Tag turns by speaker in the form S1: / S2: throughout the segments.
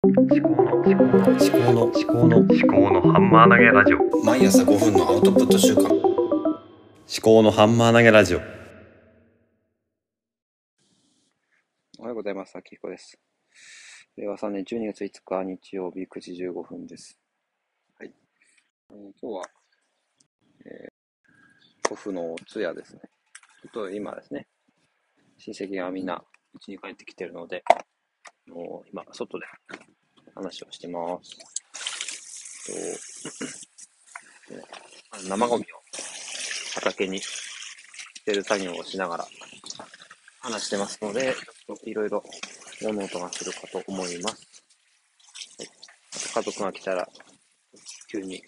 S1: 思考の思考の思考の思考の思考のハンマー投げラジオ
S2: 毎朝5分のアウトプット週間
S1: 思考のハンマー投げラジオ
S3: おはようございます。秋彦です。令和3年12月5日日曜日9時15分です。はい。えー今日は、えー、祖父の通夜ですね。ちょっと今ですね、親戚がみんな家に帰ってきてるので、もう今、外で話をしてます。と生ゴミを畑に捨てる作業をしながら話してますので、ちょっといろいろ物音がするかと思います。はい、あと家族が来たら、急に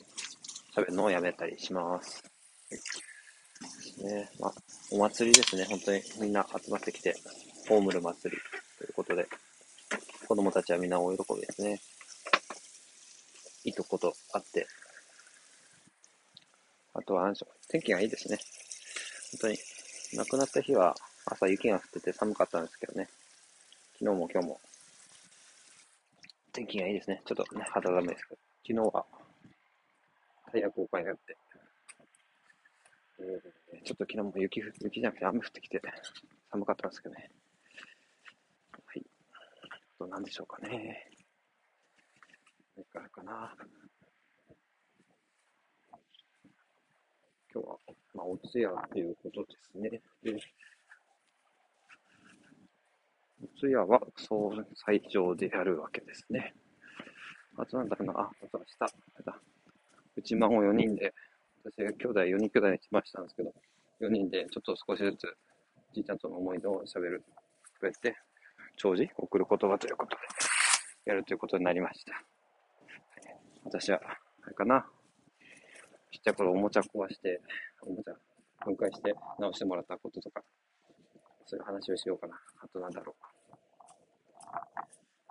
S3: 喋るのをやめたりします。はい、ねまあ、お祭りですね。本当にみんな集まってきて、葬る祭りということで、子供たちはみんな大喜びですね。いいとことあって、あとは何でしょう、天気がいいですね。本当に、亡くなった日は朝雪が降ってて寒かったんですけどね。昨日も今日も天気がいいですね。ちょっとね、肌寒いですけど。昨日はタイヤ交換やって、えーちょっと昨日も雪、雪じゃなくて雨降ってきて寒かったんですけどね。と何でしょうかね。何かあるかな。今日は、まあ、お通夜ということですね。でお通夜は総裁場でやるわけですね。あとなんだろうな、あ、あと明日、あだ。うち孫4人で、私が兄弟4人兄弟にしましたんですけど、4人でちょっと少しずつ、じいちゃんとの思い出を喋る、くれて、長寿送る言葉ということで、やるということになりました。私は、あれかな、ちっちゃい頃おもちゃ壊して、おもちゃ分解して直してもらったこととか、そういう話をしようかな。あとなんだろう。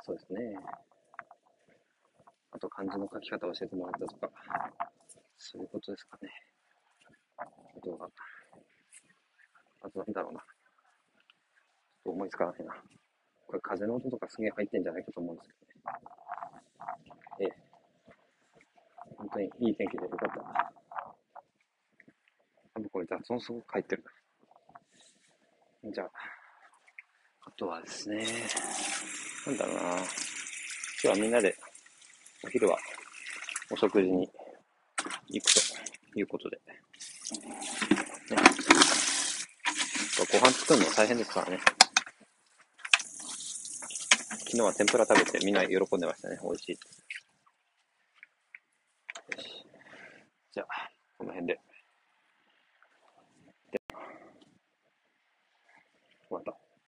S3: そうですね。あと漢字の書き方を教えてもらったとか、そういうことですかね。あとは、あとなんだろうな。ちょっと思いつかないな。これ風の音とかすげえ入ってんじゃないかと思うんですけどね。ええ。本当にいい天気でよかった。多分これ雑音すごく入ってる。じゃあ、あとはですね、なんだろうな。今日はみんなで、お昼はお食事に行くということで。ね、ご飯作るの大変ですからね。昨日は天ぷら食べてみんな喜んでましたね。美味しい。よし。じゃあ、この辺で。